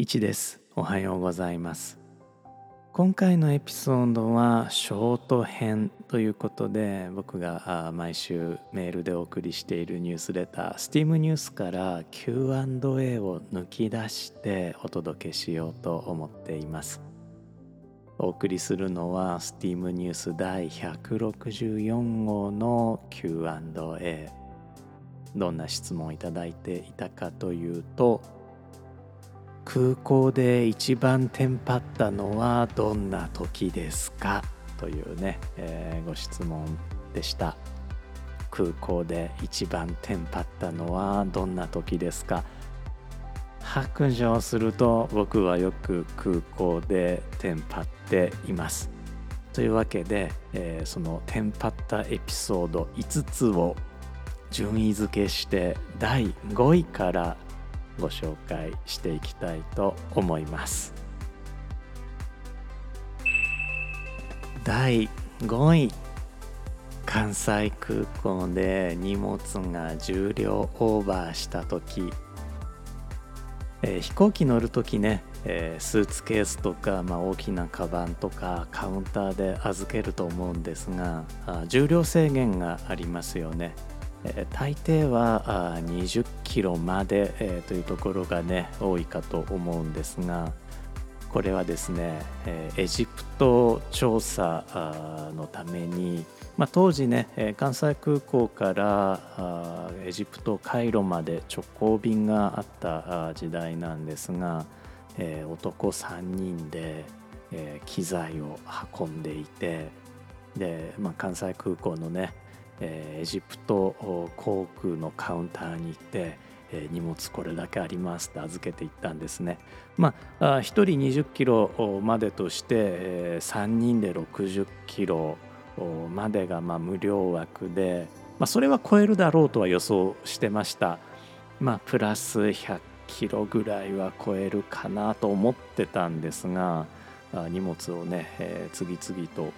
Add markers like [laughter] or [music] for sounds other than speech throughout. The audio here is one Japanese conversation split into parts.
1です。おはようございます。今回のエピソードはショート編ということで僕が毎週メールでお送りしているニュースレター STEAM ニュースから Q&A を抜き出してお届けしようと思っています。お送りするのは STEAM ニュース第164号の Q&A どんな質問をいただいていたかというと空港で一番テンパったのはどんな時ですか？というね、えー、ご質問でした。空港で一番テンパったのはどんな時ですか？白状すると僕はよく空港でテンパっています。というわけで、えー、そのテンパったエピソード5つを順位付けして第5位からご紹介していきたいと思います。第5位。関西空港で荷物が重量オーバーした時、えー、飛行機乗る時ね、えー、スーツケースとか、まあ、大きなカバンとかカウンターで預けると思うんですが重量制限がありますよね。え大抵は20キロまで、えというところがね多いかと思うんですがこれはですね、えエジプト調査のために、まあ、当時ね関西空港からエジプトカイロまで直行便があった時代なんですが、え男3人で、え機材を運んでいてで、まあ、関西空港のねえー、エジプト航空のカウンターに行って、えー、荷物これだけありますって預けていったんですね。まあ1人20キロまでとして、えー、3人で60キロまでがまあ無料枠で、まあ、それは超えるだろうとは予想してました。まあプラス100キロぐらいは超えるかなと思ってたんですが荷物をね、えー、次々と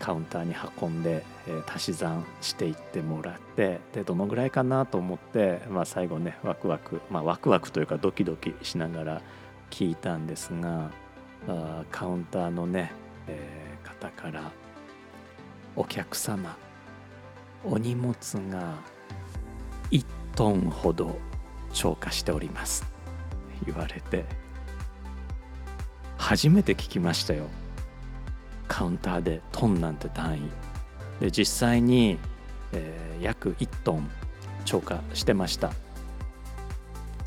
カウンターに運んで、えー、足し算していってもらってでどのぐらいかなと思って、まあ、最後ねワクワク、まあ、ワクワクというかドキドキしながら聞いたんですがあカウンターのね、えー、方から「お客様お荷物が1トンほど超過しております」言われて初めて聞きましたよ。カウンターでトンなんて単位。で実際に、えー、約1トン超過してました。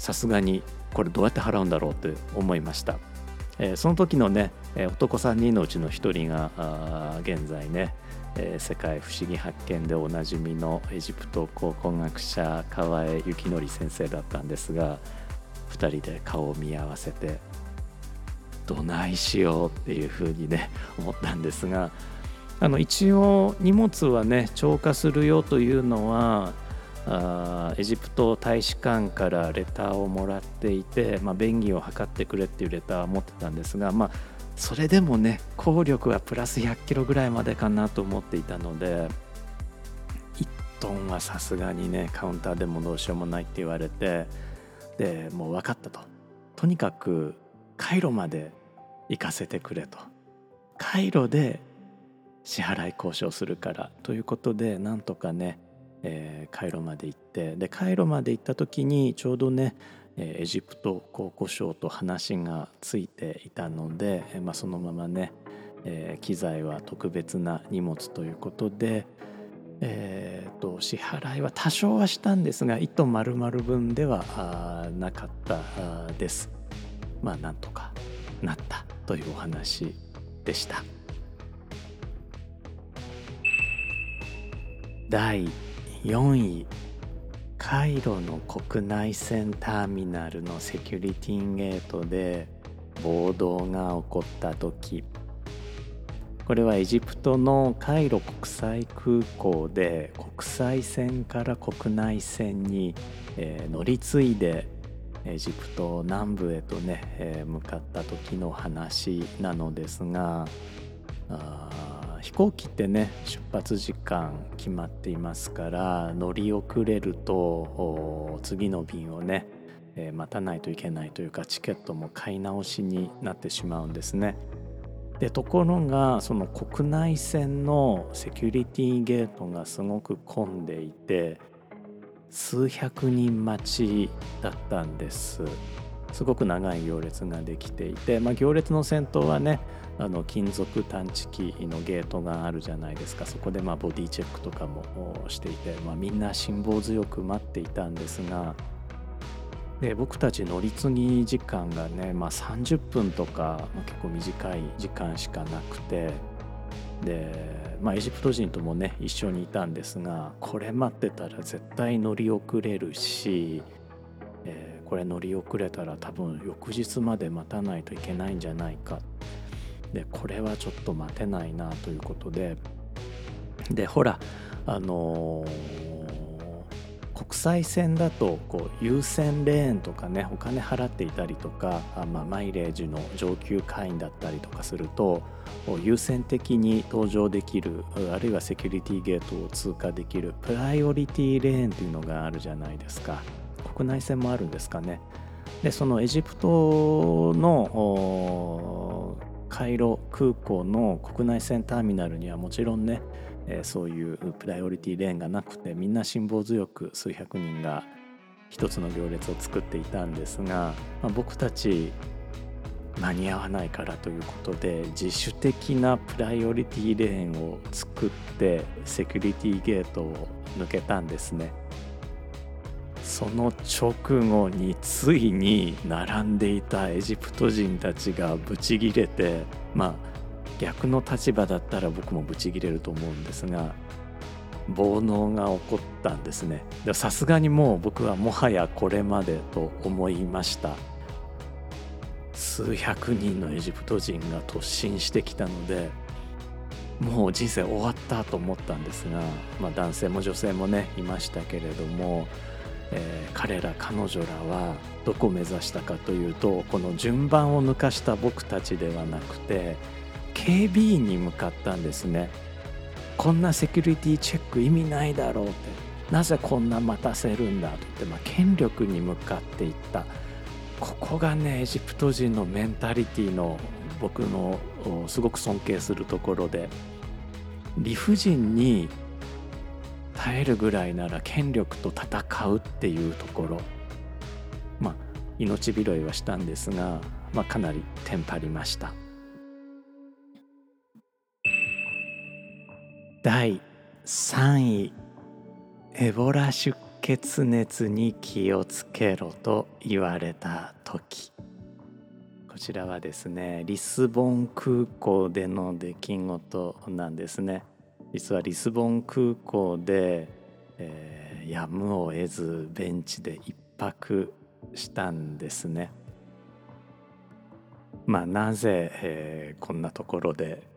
さすがにこれどうやって払うんだろうって思いました、えー、その時のね男3人のうちの1人が現在ね、えー、世界不思議発見でおなじみのエジプト考古学者河江幸則先生だったんですが2人で顔を見合わせてどないしようっていうふうにね [laughs] 思ったんですがあの一応荷物はね超過するよというのはあエジプト大使館からレターをもらっていて、まあ、便宜を図ってくれっていうレターを持ってたんですが、まあ、それでもね効力はプラス100キロぐらいまでかなと思っていたので1トンはさすがにねカウンターでもどうしようもないって言われてでもう分かったと。とにかくカイロまで行かせてくれとカイロで支払い交渉するからということでなんとかね、えー、カイロまで行ってでカイロまで行った時にちょうどねエジプト考古省と話がついていたので、まあ、そのままね、えー、機材は特別な荷物ということで、えーと、支払いは多少はしたんですが1トン丸々分ではなかったです。まあなんとかなったというお話でした。第4位カイロの国内線ターミナルのセキュリティゲートで暴動が起こった時。これはエジプトのカイロ国際空港で国際線から国内線に、え、乗り継いでエジプト南部へとね、えー、向かった時の話なのですがあ飛行機ってね出発時間決まっていますから乗り遅れると次の便をね、えー、待たないといけないというかチケットも買い直しになってしまうんですね。でところがその国内線のセキュリティゲートがすごく混んでいて数百人待ちだったんです。すごく長い行列ができていて、まあ、行列の先頭はねあの金属探知機のゲートがあるじゃないですか。そこでまボディチェックとかもしていて、まあ、みんな辛抱強く待っていたんですが。で僕たち乗り継ぎ時間がね、まあ、30分とか、ま、結構短い時間しかなくて。で、まあ、エジプト人ともね一緒にいたんですがこれ待ってたら絶対乗り遅れるし、えー、これ乗り遅れたら多分翌日まで待たないといけないんじゃないか。でこれはちょっと待てないなということで。でほらあのー国際線だとこう優先レーンとかねお金払っていたりとかあ、まあ、マイレージの上級会員だったりとかすると優先的に搭乗できるあるいはセキュリティゲートを通過できるプライオリティレーンというのがあるじゃないですか。国内線もあるんですかね。でそのエジプトのカイロ空港の国内線ターミナルにはもちろんねえー、そういうプライオリティレーンがなくてみんな辛抱強く数百人が一つの行列を作っていたんですが、まあ、僕たち間に合わないからということで自主的なプライオリティレーンを作ってセキュリティゲートを抜けたんですね。その直後についに並んでいたエジプト人たちがブチギレてまあ逆の立場だったら僕もブチギレると思うんですが暴能が起こったんですね。さすがにもう僕はもはやこれまでと思いました。数百人のエジプト人が突進してきたのでもう人生終わったと思ったんですが、まあ、男性も女性もねいましたけれども、えー、彼ら彼女らはどこを目指したかというとこの順番を抜かした僕たちではなくて警備員に向かったんですね。こんなセキュリティチェック意味ないだろうって。なぜこんな待たせるんだと言って、まあ、権力に向かっていった。ここがねエジプト人のメンタリティの僕のすごく尊敬するところで。理不尽に耐えるぐらいなら権力と戦うっていうところ。まあ命拾いはしたんですが、まあ、かなりテンパりました。第3位エボラ出血熱に気をつけろと言われた時。こちらはですねリスボン空港での出来事なんですね。実はリスボン空港で、えー、やむを得ずベンチで一泊したんですね。まあなぜ、えー、こんなところで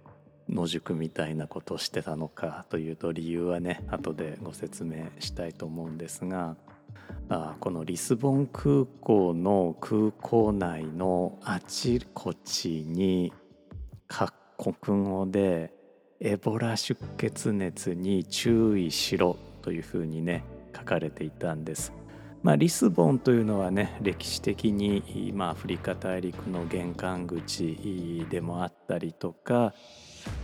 野宿みたいなことをしてたのかというと理由はね後でご説明したいと思うんですがあこのリスボン空港の空港内のあちこちに各国語でエボラ出血熱に注意しろというふうにね書かれていたんです。まあ、リスボンというのはね歴史的に、まあ、アフリカ大陸の玄関口でもあったりとか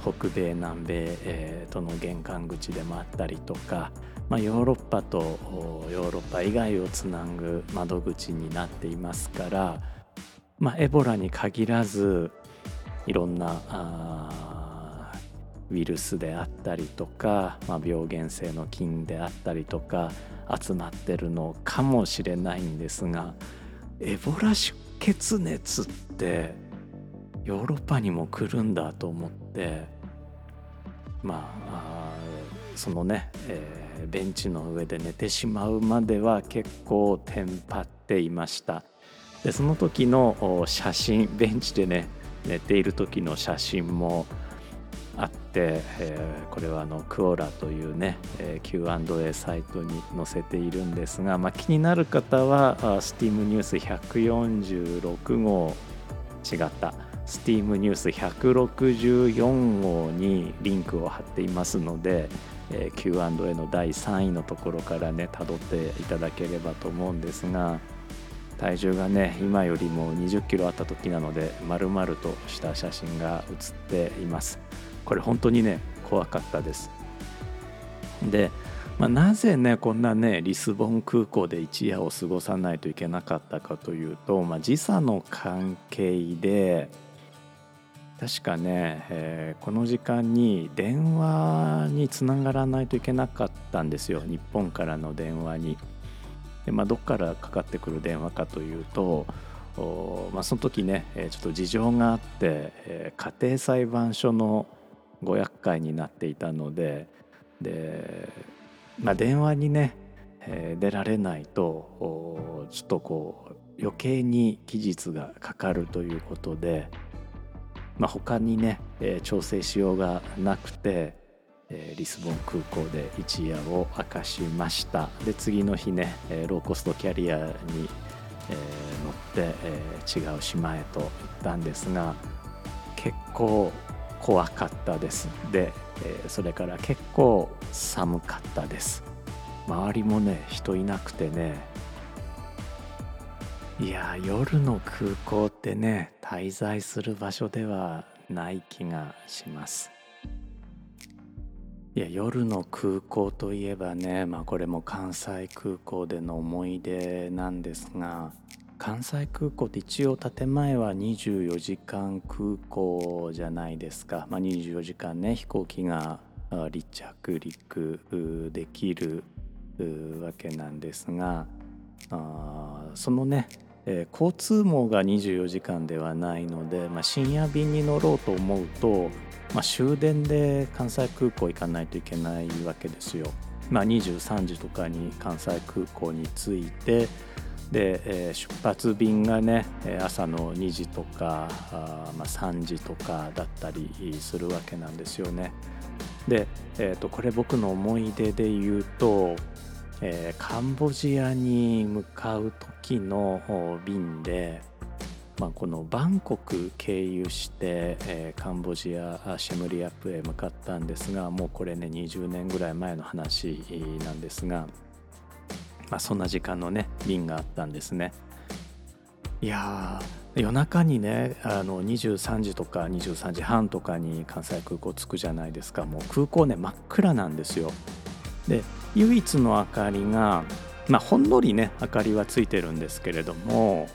北米南米、えー、との玄関口でもあったりとか、まあ、ヨーロッパとヨーロッパ以外をつなぐ窓口になっていますから、まあ、エボラに限らずいろんなウイルスであったりとか、まあ、病原性の菌であったりとか集まってるのかもしれないんですがエボラ出血熱ってヨーロッパにも来るんだと思ってまあそのね、えー、ベンチの上で寝てしまうまでは結構テンパっていました。でその時の写真ベンチでね寝ている時の写真もあって、えー、これはあのクオラというね、えー、Q&A サイトに載せているんですが、まあ、気になる方は STEAM ニュース146号違った。STEAM ニュース164号にリンクを貼っていますので、えー、Q&A の第3位のところからね辿っていただければと思うんですが体重がね今よりも2 0キロあった時なので丸々とした写真が写っています。これ本当にね怖かったです。で、まあ、なぜねこんなねリスボン空港で一夜を過ごさないといけなかったかというと、まあ、時差の関係で確かね、えー、この時間に電話につながらないといけなかったんですよ日本からの電話に。でまあ、どっからかかってくる電話かというとまあ、その時ねちょっと事情があって、えー、家庭裁判所のご厄介になっていたのでで、まあ、電話にね、えー、出られないとちょっとこう余計に期日がかかるということで、まあ、他にね、えー、調整しようがなくて、えー、リスボン空港で一夜を明かしました。で次の日ね、えー、ローコストキャリアに、え、乗って、え、違う島へと行ったんですが結構怖かったです。で、え、それから結構寒かったです。周りもね人いなくてねいや夜の空港ってね滞在する場所ではない気がします。いや夜の空港といえばねまあこれも関西空港での思い出なんですが関西空港って一応建前は24時間空港じゃないですか、まあ、24時間ね飛行機が離着陸できるわけなんですがあそのね、えー、交通網が24時間ではないので、まあ、深夜便に乗ろうと思うと、まあ、終電で関西空港行かないといけないわけですよ。まあ、23時とかに関西空港に着いてで、えー、出発便がね朝の2時とかあ、まあ、3時とかだったりするわけなんですよね。で、えーと、これ僕の思い出で言うと、えー、カンボジアに向かう時の便で、まあ、このバンコク経由して、えー、カンボジアシェムリアップへ向かったんですがもうこれね20年ぐらい前の話なんですが。まあ、そんな時間のね便があったんですねいや夜中にねあの23時とか23時半とかに関西空港着くじゃないですかもう空港ね真っ暗なんですよで唯一の明かりがまあほんのりね明かりはついてるんですけれども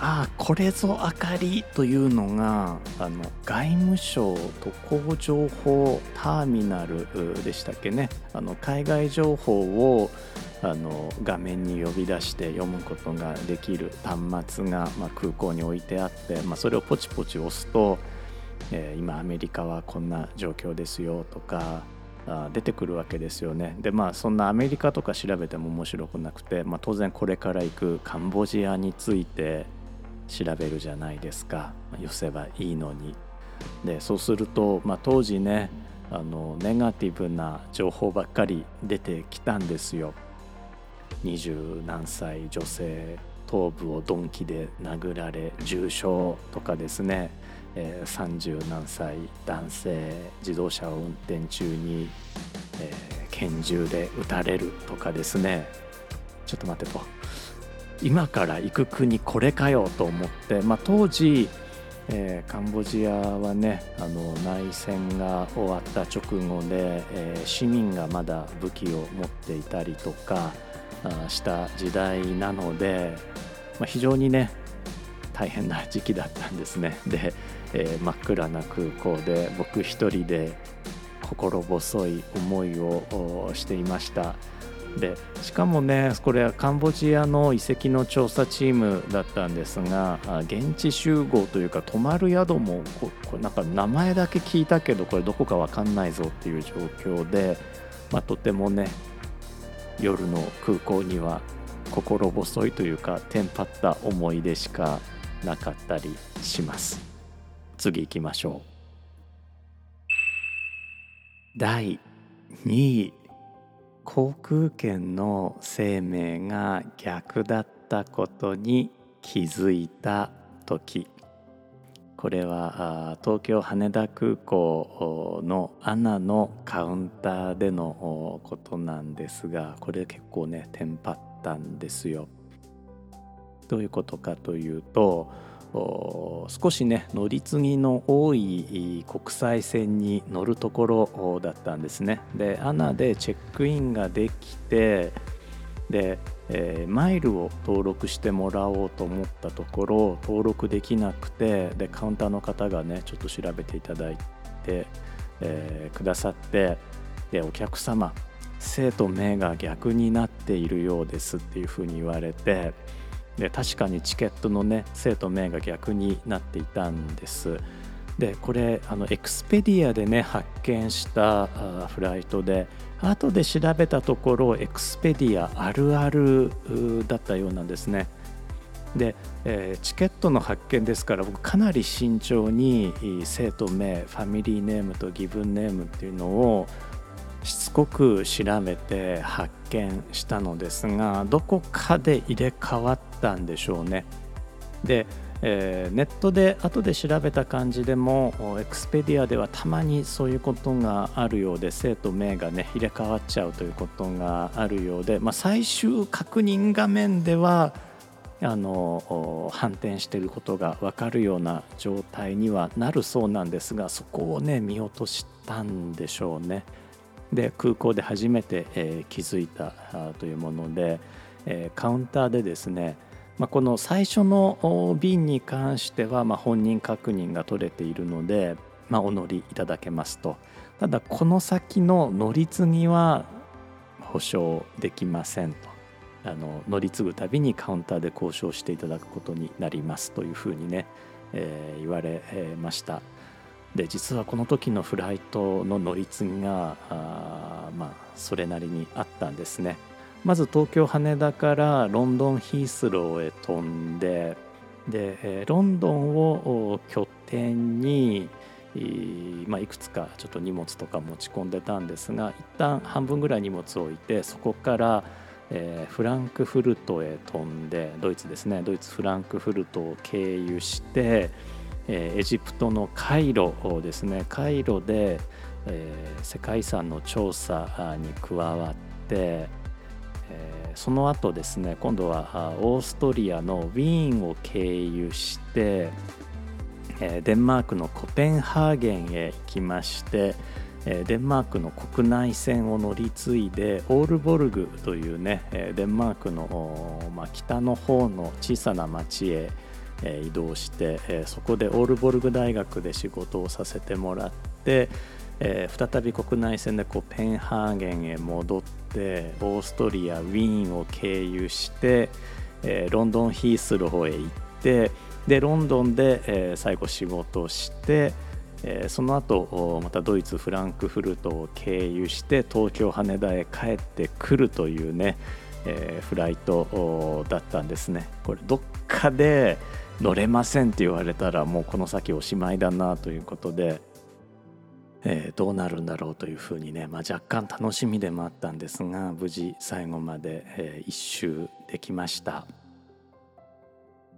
ああこれぞ明かりというのがあの外務省渡航情報ターミナルでしたっけね。あの海外情報をあの画面に呼び出して読むことができる端末が、まあ、空港に置いてあって、まあ、それをポチポチ押すと、えー、今アメリカはこんな状況ですよとか出てくるわけですよね。でまあそんなアメリカとか調べても面白くなくて、まあ、当然これから行くカンボジアについて調べるじゃないですか、寄せばいいのに。でそうすると、まあ、当時ねあのネガティブな情報ばっかり出てきたんですよ。二十何歳女性頭部を鈍器で殴られ重傷とかですね、えー、30何歳男性自動車を運転中に、え、拳銃で撃たれるとかですね。ちょっと待ってと。今から行く国これかよと思って、まあ、当時、えー、カンボジアはねあの内戦が終わった直後で、えー、市民がまだ武器を持っていたりとかした時代なので、まあ、非常にね大変な時期だったんですね。で、えー、真っ暗な空港で僕一人で心細い思いをしていました。でしかもねこれはカンボジアの遺跡の調査チームだったんですが現地集合というか泊まる宿もここなんか名前だけ聞いたけどこれどこか分かんないぞっていう状況で、まあ、とてもね夜の空港には心細いというかテンパった思い出しかなかったりします。次行きましょう。第2位。航空券の生命が逆だったことに気づいた時。これは東京羽田空港のアナのカウンターでのことなんですがこれ結構ねテンパったんですよ。どういうことかというと少しね乗り継ぎの多い国際線に乗るところだったんですね。でアナでチェックインができてで、えー、マイルを登録してもらおうと思ったところ登録できなくてでカウンターの方がねちょっと調べていただいて、えー、くださってでお客様生と目が逆になっているようですっていうふうに言われてで確かにチケットのね姓と名が逆になっていたんです。でこれあのエクスペディアでね発券したフライトで後で調べたところエクスペディアあるあるだったようなんですね。で、えー、チケットの発券ですから僕かなり慎重に姓と名ファミリーネームとギブンネームっていうのをしつこく調べて発券したのですがどこかで入れ替わったんでしょうね。で、えー、ネットで後で調べた感じでもエクスペディアではたまにそういうことがあるようで生と名がね入れ替わっちゃうということがあるようで、まあ、最終確認画面ではあの反転していることが分かるような状態にはなるそうなんですがそこをね見落としたんでしょうね。で空港で初めて、えー、気づいたというもので、えー、カウンターでですね、まあ、この最初の便に関しては、まあ、本人確認が取れているので、まあ、お乗りいただけますとただこの先の乗り継ぎは保証できませんとあの乗り継ぐたびにカウンターで交渉していただくことになりますというふうにね、えー、言われました。で実はこの時のフライトの乗り継ぎがあまあそれなりにあったんですね。まず東京羽田からロンドンヒースローへ飛んででロンドンを拠点にまあ、いくつかちょっと荷物とか持ち込んでたんですが一旦半分ぐらい荷物を置いてそこから、えー、フランクフルトへ飛んでドイツですね。ドイツフランクフルトを経由してえエジプトのカイロですねカイロで、え、世界遺産の調査に加わって、え、その後ですね今度はオーストリアのウィーンを経由して、え、デンマークのコペンハーゲンへ行きましてデンマークの国内線を乗り継いでオールボルグというねデンマークの、ま、北の方の小さな町へえ移動して、えそこでオールボルグ大学で仕事をさせてもらって、え再び国内線でコペンハーゲンへ戻ってオーストリアウィーンを経由して、えロンドンヒースローへ行ってでロンドンで、え最後仕事をして、えその後またドイツフランクフルトを経由して東京羽田へ帰ってくるというね、えフライトだったんですね。これどっかで乗れませんって言われたらもうこの先おしまいだなということで、えー、どうなるんだろうというふうにね、まあ、若干楽しみでもあったんですが無事最後まで、えー、一周できました。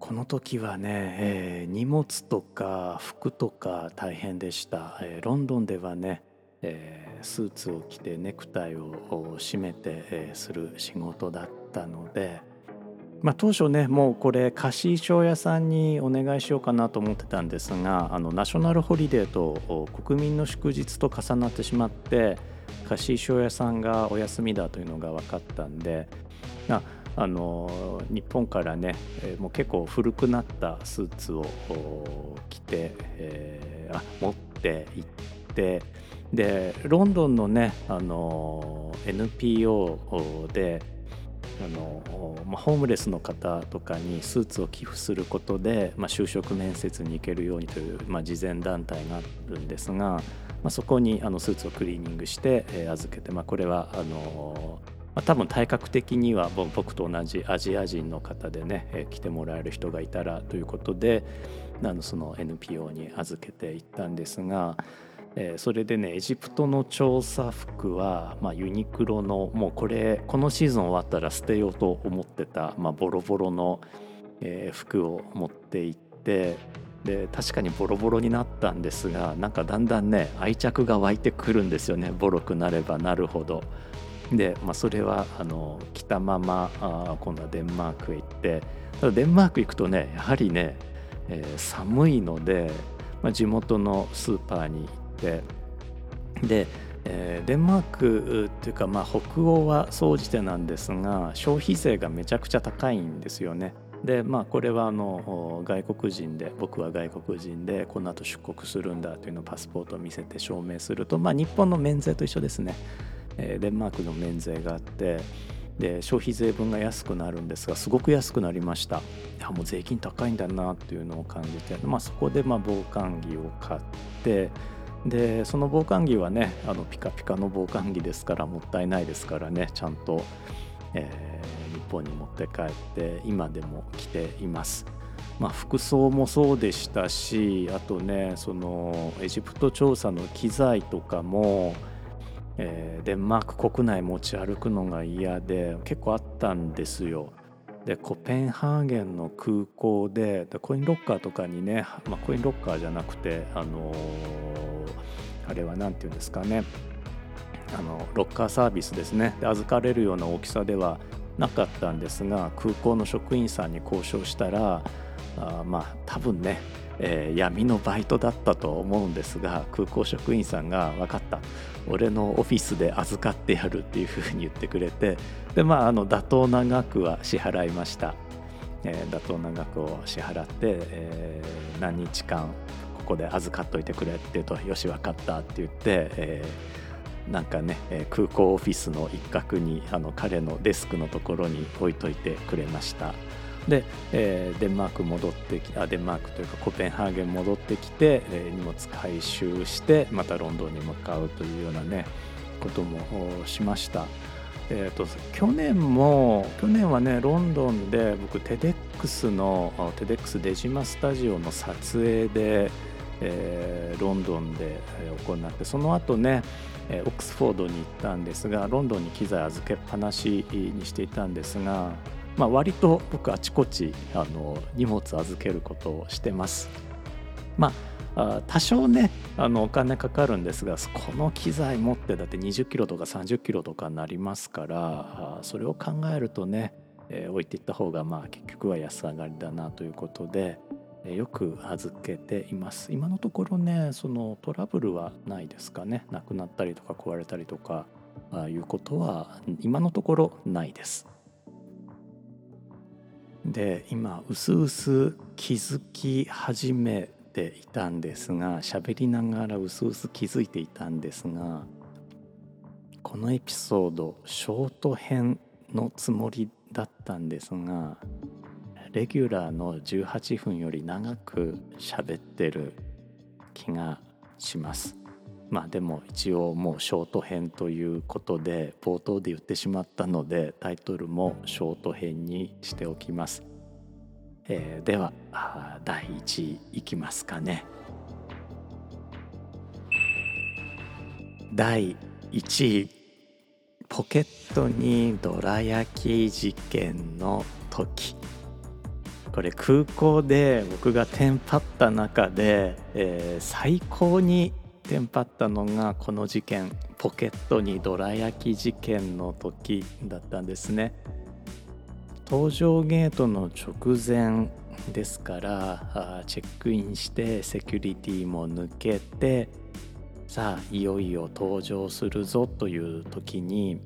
この時はね、えー、荷物とか服とか大変でした、えー、ロンドンではね、えー、スーツを着てネクタイを締めて、えー、する仕事だったのでまあ、当初ねもうこれ貸衣装屋さんにお願いしようかなと思ってたんですがあのナショナルホリデーと国民の祝日と重なってしまって貸衣装屋さんがお休みだというのが分かったんでああの日本からねもう結構古くなったスーツを着て、えー、あ持って行ってでロンドンのねあの NPO であの、まあ、ホームレスの方とかにスーツを寄付することで、まあ、就職面接に行けるようにという、まあ、慈善団体があるんですが、まあ、そこにあのスーツをクリーニングして、えー、預けて、まあ、これはあのまあ、多分体格的には僕と同じアジア人の方でね、えー、来てもらえる人がいたらということであのその NPO に預けていったんですが。えー、それでねエジプトの調査服は、まあ、ユニクロのもうこれこのシーズン終わったら捨てようと思ってた、まあ、ボロボロの、えー、服を持って行ってで確かにボロボロになったんですがなんかだんだんね愛着が湧いてくるんですよねボロくなればなるほど。で、まあ、それはあの着たままあ今度はデンマークへ行ってデンマーク行くとねやはりね、えー、寒いので、まあ、地元のスーパーに行って。で、えー、デンマークっていうか、まあ、北欧は総じてなんですが消費税がめちゃくちゃ高いんですよね。でまあこれはあの外国人で僕は外国人でこの後出国するんだというのをパスポートを見せて証明すると、まあ、日本の免税と一緒ですね、えー、デンマークの免税があってで消費税分が安くなるんですがすごく安くなりました。いやもう税金高いんだなっていうのを感じて、まあ、そこでまあ防寒着を買ってでその防寒着はねあのピカピカの防寒着ですからもったいないですからねちゃんと、えー、日本に持って帰って今でも着ています。まあ、服装もそうでしたしあとねそのエジプト調査の機材とかもえー、デンマーク国内持ち歩くのが嫌で結構あったんですよ。でコペンハーゲンの空港でコインロッカーとかにね、まあ、コインロッカーじゃなくてあのー、あれは何て言うんですかね。あのロッカーサービスですね。で預かれるような大きさではなかったんですが空港の職員さんに交渉したらあまあ多分ねえー、闇のバイトだったと思うんですが空港職員さんが分かった。俺のオフィスで預かってやるっていうふうに言ってくれてでまああの妥当な額は支払いました、えー、妥当な額を支払って、えー、何日間ここで預かっといてくれって言うとよし分かったって言って、えー、なんかね空港オフィスの一角にあの彼のデスクのところに置いといてくれました。で、えー、デンマーク戻ってきあデンマークというかコペンハーゲン戻ってきて、えー、荷物回収してまたロンドンに向かうというようなねこともしました。えーと、去年も去年はねロンドンで僕テデックスのテデックスデジマスタジオの撮影で、えー、ロンドンで行ってその後ねオックスフォードに行ったんですがロンドンに機材預けっぱなしにしていたんですがまあ、割と僕あちこちあの荷物預けることをしてます。まあ多少ねあのお金かかるんですがこの機材持ってだって20キロとか30キロとかなりますからそれを考えるとね、えー、置いていった方がまあ結局は安上がりだなということで、えー、よく預けています今のところねそのトラブルはないですかねなくなったりとか壊れたりとかあいうことは今のところないです。で今うすうす気づき始めていたんですが喋りながらうすうす気づいていたんですがこのエピソードショート編のつもりだったんですがレギュラーの18分より長く喋ってる気がします。まあでも一応もうショート編ということで冒頭で言ってしまったのでタイトルもショート編にしておきます、えー、では第1位いきますかね。第1位ポケットにどら焼き事件の時。これ空港で僕がテンパった中で、えー、最高にテンパったのがこの事件。ポケットにどら焼き事件の時だったんですね。搭乗ゲートの直前ですからチェックインしてセキュリティも抜けてさあいよいよ登場するぞという時に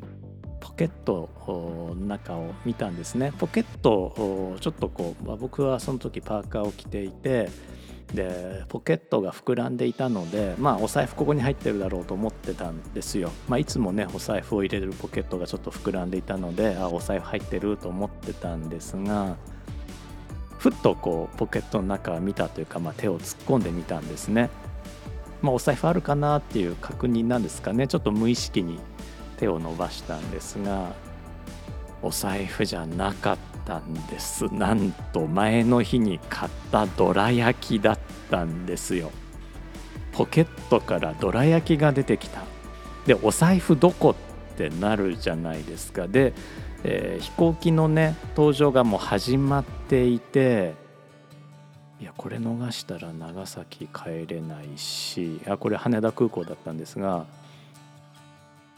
ポケットの中を見たんですね。ポケットちょっとこう、まあ、僕はその時パーカーを着ていてでポケットが膨らんでいたのでまあお財布ここに入ってるだろうと思ってたんですよ、まあ、いつもねお財布を入れるポケットがちょっと膨らんでいたのであお財布入ってると思ってたんですがふっとこうポケットの中を見たというか、まあ、手を突っ込んでみたんですね、まあ、お財布あるかなっていう確認なんですかね。ちょっと無意識に手を伸ばしたんですがお財布じゃなかった。たんです。なんと前の日に買ったどら焼きだったんですよ。ポケットからどら焼きが出てきた。でお財布どこってなるじゃないですか。で、えー、飛行機のね登場がもう始まっていていやこれ逃したら長崎帰れないしあこれ羽田空港だったんですが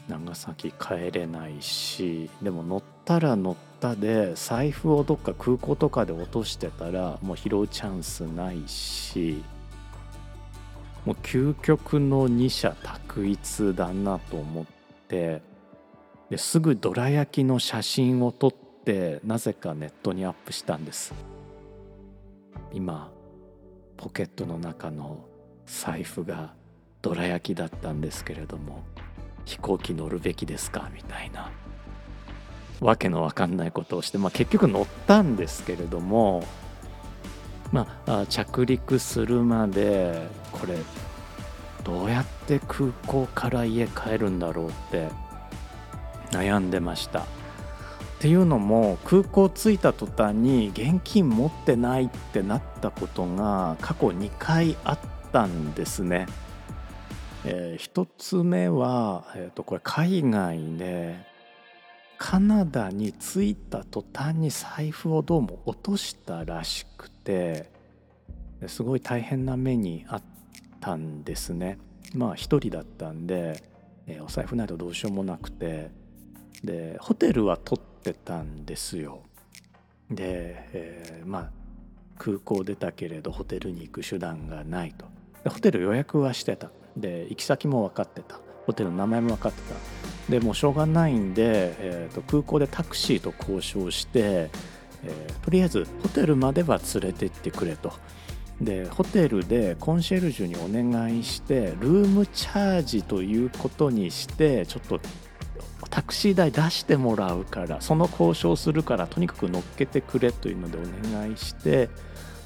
長崎帰れないしでも乗ってったら乗ったで財布をどっか空港とかで落としてたらもう拾うチャンスないしもう究極の二者択一だなと思ってですぐどら焼きの写真を撮ってなぜかネットにアップしたんです。今ポケットの中の財布がどら焼きだったんですけれども飛行機乗るべきですか？みたいな。わけのわかんないことをして、まあ、結局乗ったんですけれども、まあ、着陸するまでこれどうやって空港から家帰るんだろうって悩んでました。っていうのも空港着いた途端に現金持ってないってなったことが過去2回あったんですね。えー、つ目は、えー、とこれ海外でカナダに着いた途端に財布をどうも落としたらしくてすごい大変な目にあったんですね。まあ一人だったんで、お財布ないとどうしようもなくてでホテルは取ってたんですよ。で、えー、まあ空港出たけれどホテルに行く手段がないと。ホテル予約はしてた。で行き先も分かってたホテルの名前も分かってた。でもうしょうがないんで、えーと、空港でタクシーと交渉して、えー、とりあえずホテルまでは連れてってくれと。でホテルでコンシェルジュにお願いしてルームチャージということにしてちょっとタクシー代出してもらうからその交渉するからとにかく乗っけてくれというのでお願いして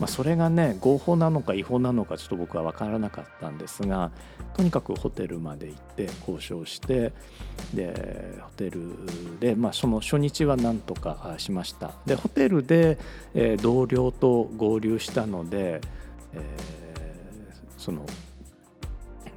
まあ、それがね合法なのか違法なのかちょっと僕は分からなかったんですがとにかくホテルまで行って交渉してでホテルで、まあ、その初日はなんとかしました。でホテルで、えー、同僚と合流したので、えー、その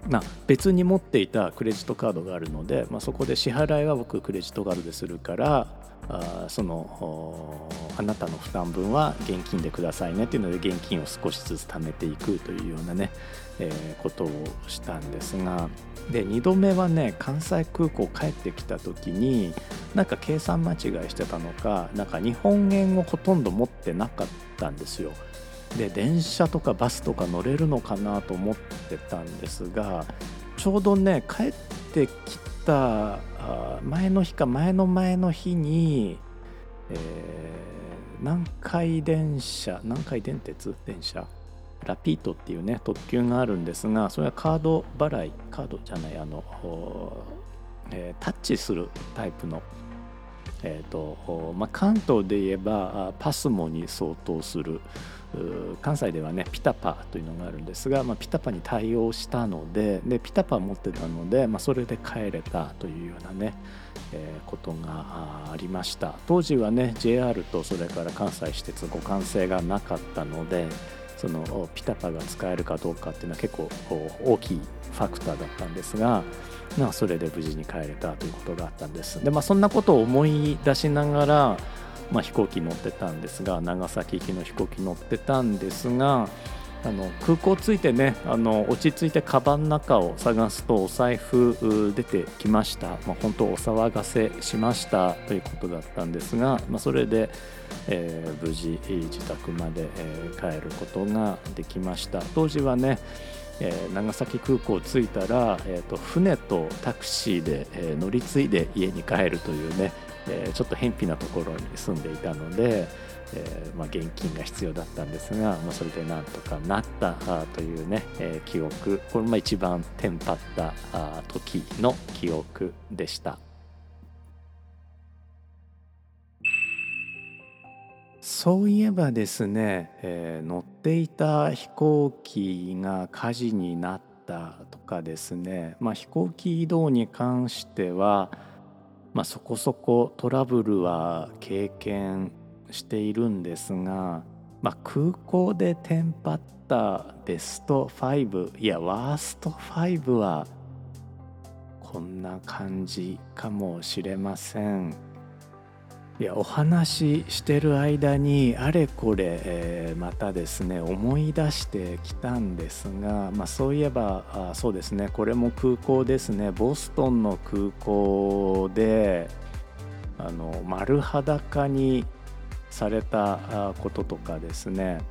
まあ、別に持っていたクレジットカードがあるので、まあ、そこで支払いは僕クレジットカードでするからあそのあなたの負担分は現金でくださいねっていうので現金を少しずつ貯めていくというようなね、えー、ことをしたんですがで2度目はね関西空港帰ってきた時になんか計算間違いしてたのかなんか日本円をほとんど持ってなかったんですよ。で電車とかバスとか乗れるのかなと思ってたんですがちょうどね帰ってきてた前の日か前の前の日に、えー、南海電車南海電鉄電車ラピートっていうね特急があるんですがそれはカード払いカードじゃないあの、えー、タッチするタイプのえーとまあ、関東で言えばパスモに相当する関西ではねピタパというのがあるんですが、まあ、ピタパに対応したのででピタパ持ってたので、まあ、それで帰れたというようなね、えー、ことがありました。当時はね JR とそれから関西私鉄互換性がなかったのでそのピタパが使えるかどうかっていうのは結構大きいファクターだったんですが、まあ、それで無事に帰れたということがあったんです。で、まあ、そんなことを思い出しながらまあ、飛行機乗ってたんですが長崎行きの飛行機乗ってたんですがあの空港着いてねあの落ち着いてカバンの中を探すとお財布出てきました、まあ、本当お騒がせしました。ということだったんですが、まあ、それで、えー、無事自宅まで、えー、帰ることができました。当時はねえー、長崎空港着いたら、えーと、船とタクシーで、えー、乗り継いで家に帰るというね、えー、ちょっと偏僻なところに住んでいたので、え、まあ、現金が必要だったんですが、まあ、それでなんとかなったというね、え記憶これま一番テンパった時の記憶でした。そういえばですね、えー、乗っていた飛行機が火事になったとかですね、まあ、飛行機移動に関しては、まあ、そこそこトラブルは経験しているんですが、まあ、空港でテンパったベスト5いやワースト5はこんな感じかもしれません。いやお話ししてる間にあれこれ、えー、またですね思い出してきたんですが、まあ、そういえばあそうですねこれも空港ですね。ボストンの空港であの丸裸にされたこととかですね、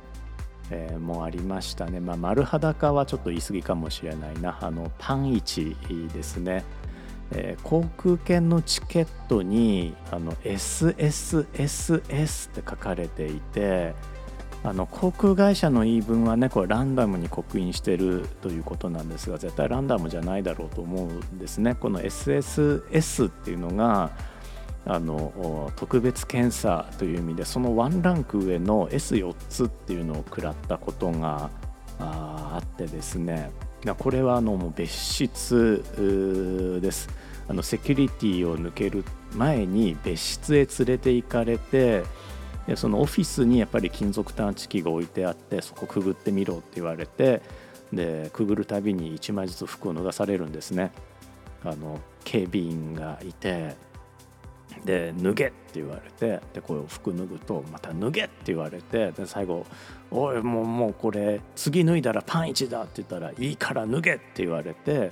えー、もありましたね、まあ、丸裸はちょっと言い過ぎかもしれないな。あのパン市ですね、えー、航空券のチケットにあの SSSS って書かれていてあの航空会社の言い分はねこれランダムに刻印してるということなんですが絶対ランダムじゃないだろうと思うんですね。この SSS っていうのがあの特別検査という意味でそのワンランク上の S4 つっていうのを食らったことがあってですね。これはあのもう別室です。あのセキュリティを抜ける前に別室へ連れて行かれてでそのオフィスにやっぱり金属探知機が置いてあってそこくぐってみろって言われてでくぐるたびに1枚ずつ服を脱がされるんですね。あの警備員がいてで脱げって言われてでこう服脱ぐとまた脱げって言われてで最後「おいもうもうこれ次脱いだらパンイチだ」って言ったら「いいから脱げ」って言われて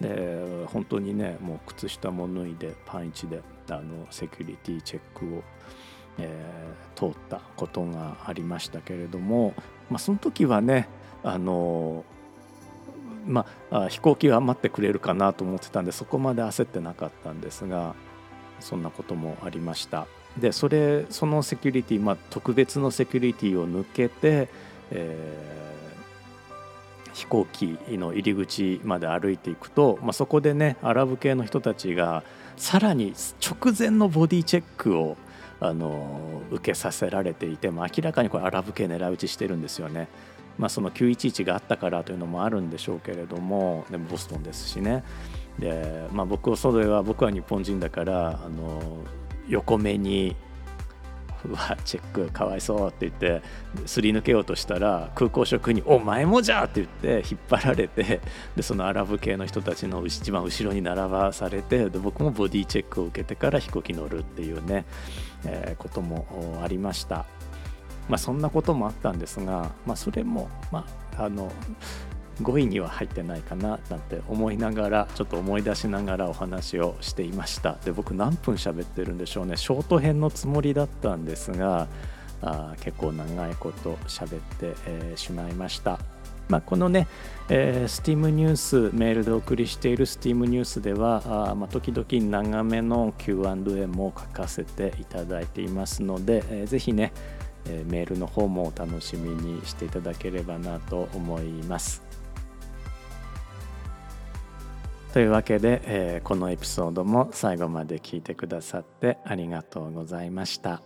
で本当にねもう靴下も脱いでパンイチであのセキュリティチェックを、えー、通ったことがありましたけれども、まあ、その時はねあのまあ、飛行機が待ってくれるかなと思ってたんでそこまで焦ってなかったんですがそんなこともありました。でそれそのセキュリティ、まあ、特別のセキュリティを抜けて、えー、飛行機の入り口まで歩いていくと、まあ、そこでねアラブ系の人たちがさらに直前のボディチェックをあの受けさせられていて、まあ、明らかにこれアラブ系狙い撃ちしてるんですよね。まあ、その911があったからというのもあるんでしょうけれどもでもボストンですしねで、まあ、僕それは僕は日本人だからあの横目にうわチェックかわいそうって言ってすり抜けようとしたら空港職員に「お前もじゃ!」って言って引っ張られてでそのアラブ系の人たちの一番後ろに並ばされてで僕もボディチェックを受けてから飛行機乗るっていうね、えー、こともありました。まあ、そんなこともあったんですが、まあ、それも、まあ、あの5位には入ってないかななんて思いながらちょっと思い出しながらお話をしていました。で僕何分喋ってるんでしょうね。ショート編のつもりだったんですがあ結構長いこと喋って、えー、しまいました。まあ、このね、えー、STEAM ニュースメールでお送りしている STEAM ニュースではあ、まあ、時々長めの Q&A も書かせていただいていますので、えー、ぜひね、メールの方もお楽しみにしていただければなと思います。というわけで、えー、このエピソードも最後まで聞いてくださってありがとうございました。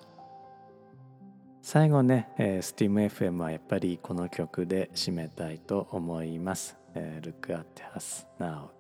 最後ね、えー、SteamFM はやっぱりこの曲で締めたいと思います、えー、Look at us now